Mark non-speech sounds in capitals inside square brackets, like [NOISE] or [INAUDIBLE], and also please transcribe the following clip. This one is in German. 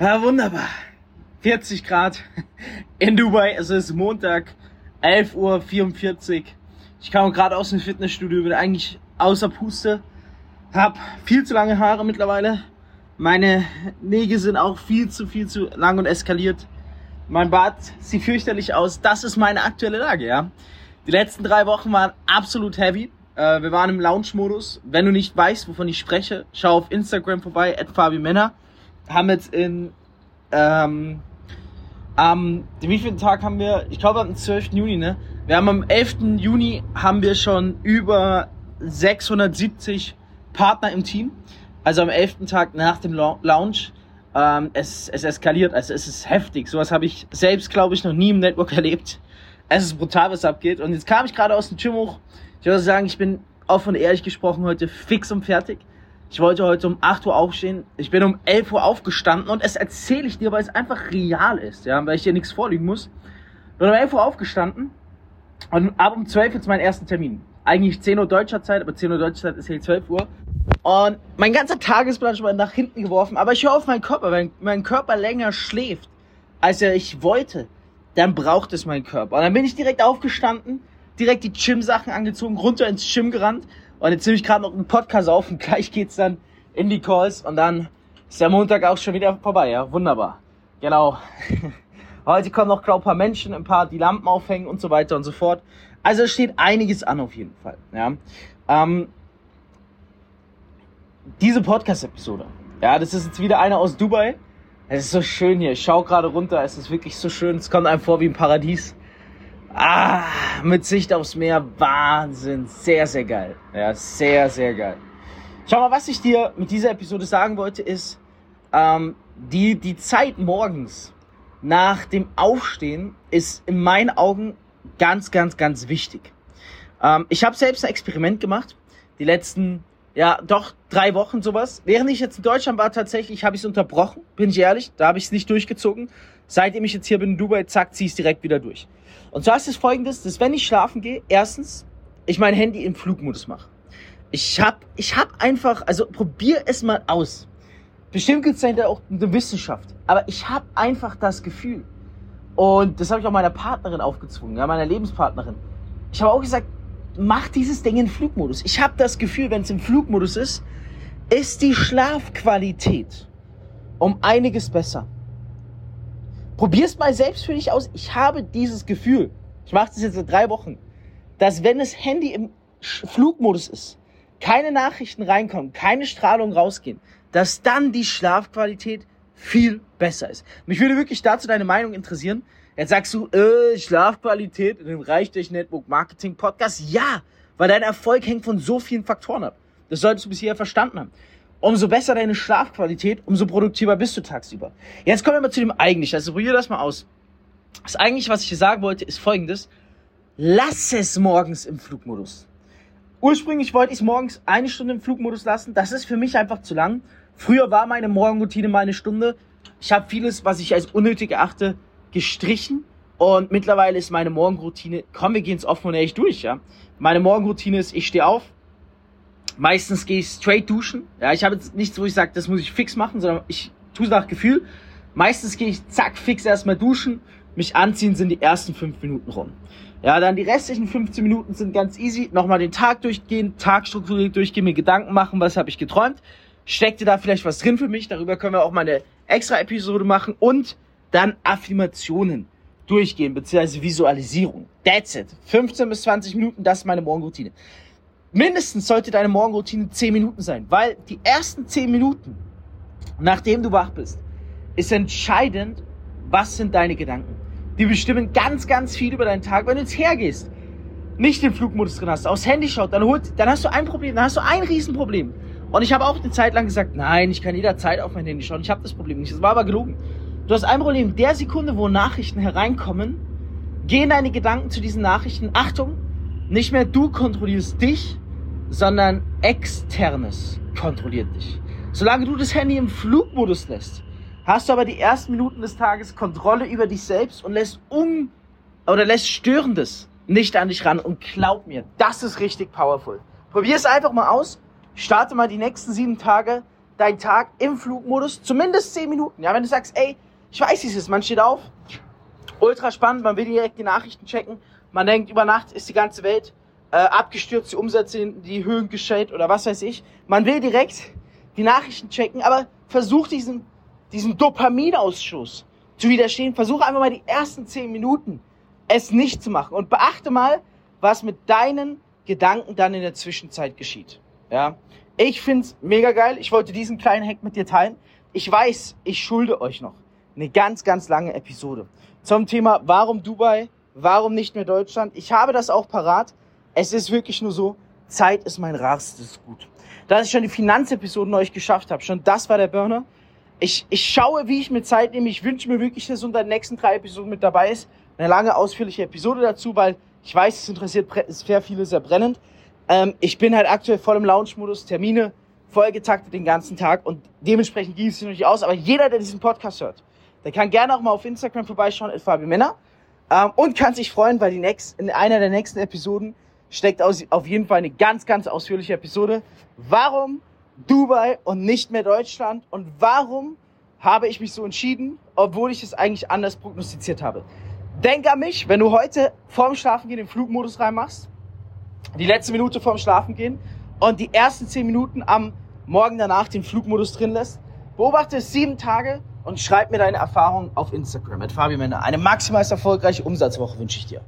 Ja, wunderbar. 40 Grad in Dubai. Es ist Montag, 11.44 Uhr. Ich kam gerade aus dem Fitnessstudio, bin eigentlich außer Puste. Hab viel zu lange Haare mittlerweile. Meine Nägel sind auch viel zu, viel zu lang und eskaliert. Mein Bart sieht fürchterlich aus. Das ist meine aktuelle Lage, ja. Die letzten drei Wochen waren absolut heavy. Äh, wir waren im Lounge-Modus. Wenn du nicht weißt, wovon ich spreche, schau auf Instagram vorbei, Männer. Haben jetzt in, ähm, am, wie viel Tag haben wir? Ich glaube am 12. Juni, ne? Wir haben am 11. Juni haben wir schon über 670 Partner im Team. Also am 11. Tag nach dem Lounge. Ähm, es, es eskaliert, also es ist heftig. Sowas habe ich selbst, glaube ich, noch nie im Network [LAUGHS] erlebt. Es ist brutal, was abgeht. Und jetzt kam ich gerade aus dem Gym hoch. Ich würde sagen, ich bin offen und ehrlich gesprochen heute fix und fertig. Ich wollte heute um 8 Uhr aufstehen. Ich bin um 11 Uhr aufgestanden und es erzähle ich dir, weil es einfach real ist, ja, weil ich dir nichts vorlügen muss. Bin um 11 Uhr aufgestanden und ab um 12 Uhr jetzt meinen ersten Termin. Eigentlich 10 Uhr deutscher Zeit, aber 10 Uhr deutscher Zeit ist hier 12 Uhr. Und mein ganzer Tagesplan ist mal nach hinten geworfen, aber ich höre auf meinen Körper. Wenn mein Körper länger schläft, als er ich wollte, dann braucht es mein Körper. Und dann bin ich direkt aufgestanden, direkt die Gym-Sachen angezogen, runter ins Gym gerannt. Und jetzt nehme ich gerade noch einen Podcast auf und [LAUGHS] gleich geht's dann in die Calls und dann ist der Montag auch schon wieder vorbei. Ja, wunderbar. Genau. [LAUGHS] Heute kommen noch, glaube ein paar Menschen, ein paar, die Lampen aufhängen und so weiter und so fort. Also es steht einiges an auf jeden Fall. Ja. Ähm, diese Podcast-Episode, ja, das ist jetzt wieder einer aus Dubai. Es ist so schön hier. Ich schaue gerade runter. Es ist wirklich so schön. Es kommt einem vor wie ein Paradies. Ah, mit Sicht aufs Meer. Wahnsinn. Sehr, sehr geil. Ja, sehr, sehr geil. Schau mal, was ich dir mit dieser Episode sagen wollte, ist, ähm, die, die Zeit morgens nach dem Aufstehen ist in meinen Augen ganz, ganz, ganz wichtig. Ähm, ich habe selbst ein Experiment gemacht, die letzten, ja, doch drei Wochen sowas. Während ich jetzt in Deutschland war, tatsächlich habe ich es unterbrochen, bin ich ehrlich, da habe ich es nicht durchgezogen. Seitdem ich jetzt hier bin in Dubai, zack, ziehe ich es direkt wieder durch. Und zwar ist es folgendes, dass wenn ich schlafen gehe, erstens, ich mein Handy im Flugmodus mache. Ich hab, ich hab einfach, also probier es mal aus. Bestimmt gibt es dahinter auch eine Wissenschaft. Aber ich habe einfach das Gefühl, und das habe ich auch meiner Partnerin aufgezwungen, ja, meiner Lebenspartnerin. Ich habe auch gesagt, mach dieses Ding in Flugmodus. Ich habe das Gefühl, wenn es im Flugmodus ist, ist die Schlafqualität um einiges besser. Probier's mal selbst für dich aus. Ich habe dieses Gefühl, ich mache das jetzt seit drei Wochen, dass wenn das Handy im Flugmodus ist, keine Nachrichten reinkommen, keine Strahlung rausgehen, dass dann die Schlafqualität viel besser ist. Mich würde wirklich dazu deine Meinung interessieren. Jetzt sagst du, äh, Schlafqualität in dem Reich durch Network Marketing Podcast. Ja, weil dein Erfolg hängt von so vielen Faktoren ab. Das solltest du bisher verstanden haben. Umso besser deine Schlafqualität, umso produktiver bist du tagsüber. Jetzt kommen wir mal zu dem Eigentlichen. Also probier das mal aus. Das Eigentliche, was ich dir sagen wollte, ist folgendes. Lass es morgens im Flugmodus. Ursprünglich wollte ich es morgens eine Stunde im Flugmodus lassen. Das ist für mich einfach zu lang. Früher war meine Morgenroutine mal eine Stunde. Ich habe vieles, was ich als unnötig erachte, gestrichen. Und mittlerweile ist meine Morgenroutine, komm, wir gehen es offen und ehrlich durch, ja. Meine Morgenroutine ist, ich stehe auf. Meistens gehe ich straight duschen. Ja, ich habe jetzt nichts, wo ich sage, das muss ich fix machen, sondern ich tue es nach Gefühl. Meistens gehe ich zack, fix erstmal duschen. Mich anziehen sind die ersten fünf Minuten rum. Ja, dann die restlichen 15 Minuten sind ganz easy. Nochmal den Tag durchgehen, Tag strukturiert durchgehen, mir Gedanken machen, was habe ich geträumt steckte da vielleicht was drin für mich. Darüber können wir auch mal eine extra Episode machen und dann Affirmationen durchgehen, beziehungsweise Visualisierung. That's it. 15 bis 20 Minuten, das ist meine Morgenroutine. Mindestens sollte deine Morgenroutine 10 Minuten sein, weil die ersten 10 Minuten, nachdem du wach bist, ist entscheidend, was sind deine Gedanken. Die bestimmen ganz, ganz viel über deinen Tag. Wenn du jetzt hergehst, nicht den Flugmodus drin hast, aufs Handy schaut, dann, holt, dann hast du ein Problem, dann hast du ein Riesenproblem. Und ich habe auch eine Zeit lang gesagt, nein, ich kann jederzeit auf mein Handy schauen. Ich habe das Problem nicht. Das war aber gelogen. Du hast ein Problem. Der Sekunde, wo Nachrichten hereinkommen, gehen deine Gedanken zu diesen Nachrichten. Achtung, nicht mehr du kontrollierst dich, sondern externes kontrolliert dich. Solange du das Handy im Flugmodus lässt, hast du aber die ersten Minuten des Tages Kontrolle über dich selbst und lässt um oder lässt Störendes nicht an dich ran. Und glaub mir, das ist richtig powerful. Probier es einfach mal aus Starte mal die nächsten sieben Tage deinen Tag im Flugmodus, zumindest 10 Minuten. Ja, wenn du sagst, ey, ich weiß, es ist, man steht auf, ultra spannend, man will direkt die Nachrichten checken, man denkt, über Nacht ist die ganze Welt äh, abgestürzt, die Umsätze in die Höhen geschält oder was weiß ich. Man will direkt die Nachrichten checken, aber versucht diesen, diesen Dopaminausschuss zu widerstehen. Versuche einfach mal die ersten 10 Minuten es nicht zu machen und beachte mal, was mit deinen Gedanken dann in der Zwischenzeit geschieht. Ja, ich find's mega geil. Ich wollte diesen kleinen Hack mit dir teilen. Ich weiß, ich schulde euch noch eine ganz, ganz lange Episode zum Thema, warum Dubai, warum nicht mehr Deutschland. Ich habe das auch parat. Es ist wirklich nur so, Zeit ist mein rarstes Gut. Dass ich schon die Finanzepisoden euch geschafft habe, schon das war der Burner. Ich, ich schaue, wie ich mir Zeit nehme. Ich wünsche mir wirklich, dass unter den nächsten drei Episoden mit dabei ist. Eine lange, ausführliche Episode dazu, weil ich weiß, es interessiert sehr viele sehr brennend. Ähm, ich bin halt aktuell voll im Launch-Modus, Termine voll getaktet den ganzen Tag und dementsprechend ging es nicht aus. Aber jeder, der diesen Podcast hört, der kann gerne auch mal auf Instagram vorbeischauen, at Fabi Männer. Ähm, und kann sich freuen, weil die nächst, in einer der nächsten Episoden steckt aus, auf jeden Fall eine ganz, ganz ausführliche Episode. Warum Dubai und nicht mehr Deutschland? Und warum habe ich mich so entschieden, obwohl ich es eigentlich anders prognostiziert habe? Denk an mich, wenn du heute vorm Schlafengehen den Flugmodus reinmachst, die letzte Minute vorm Schlafengehen und die ersten zehn Minuten am Morgen danach den Flugmodus drin lässt. Beobachte es sieben Tage und schreib mir deine Erfahrungen auf Instagram mit Fabi Männer. Eine maximal erfolgreiche Umsatzwoche wünsche ich dir.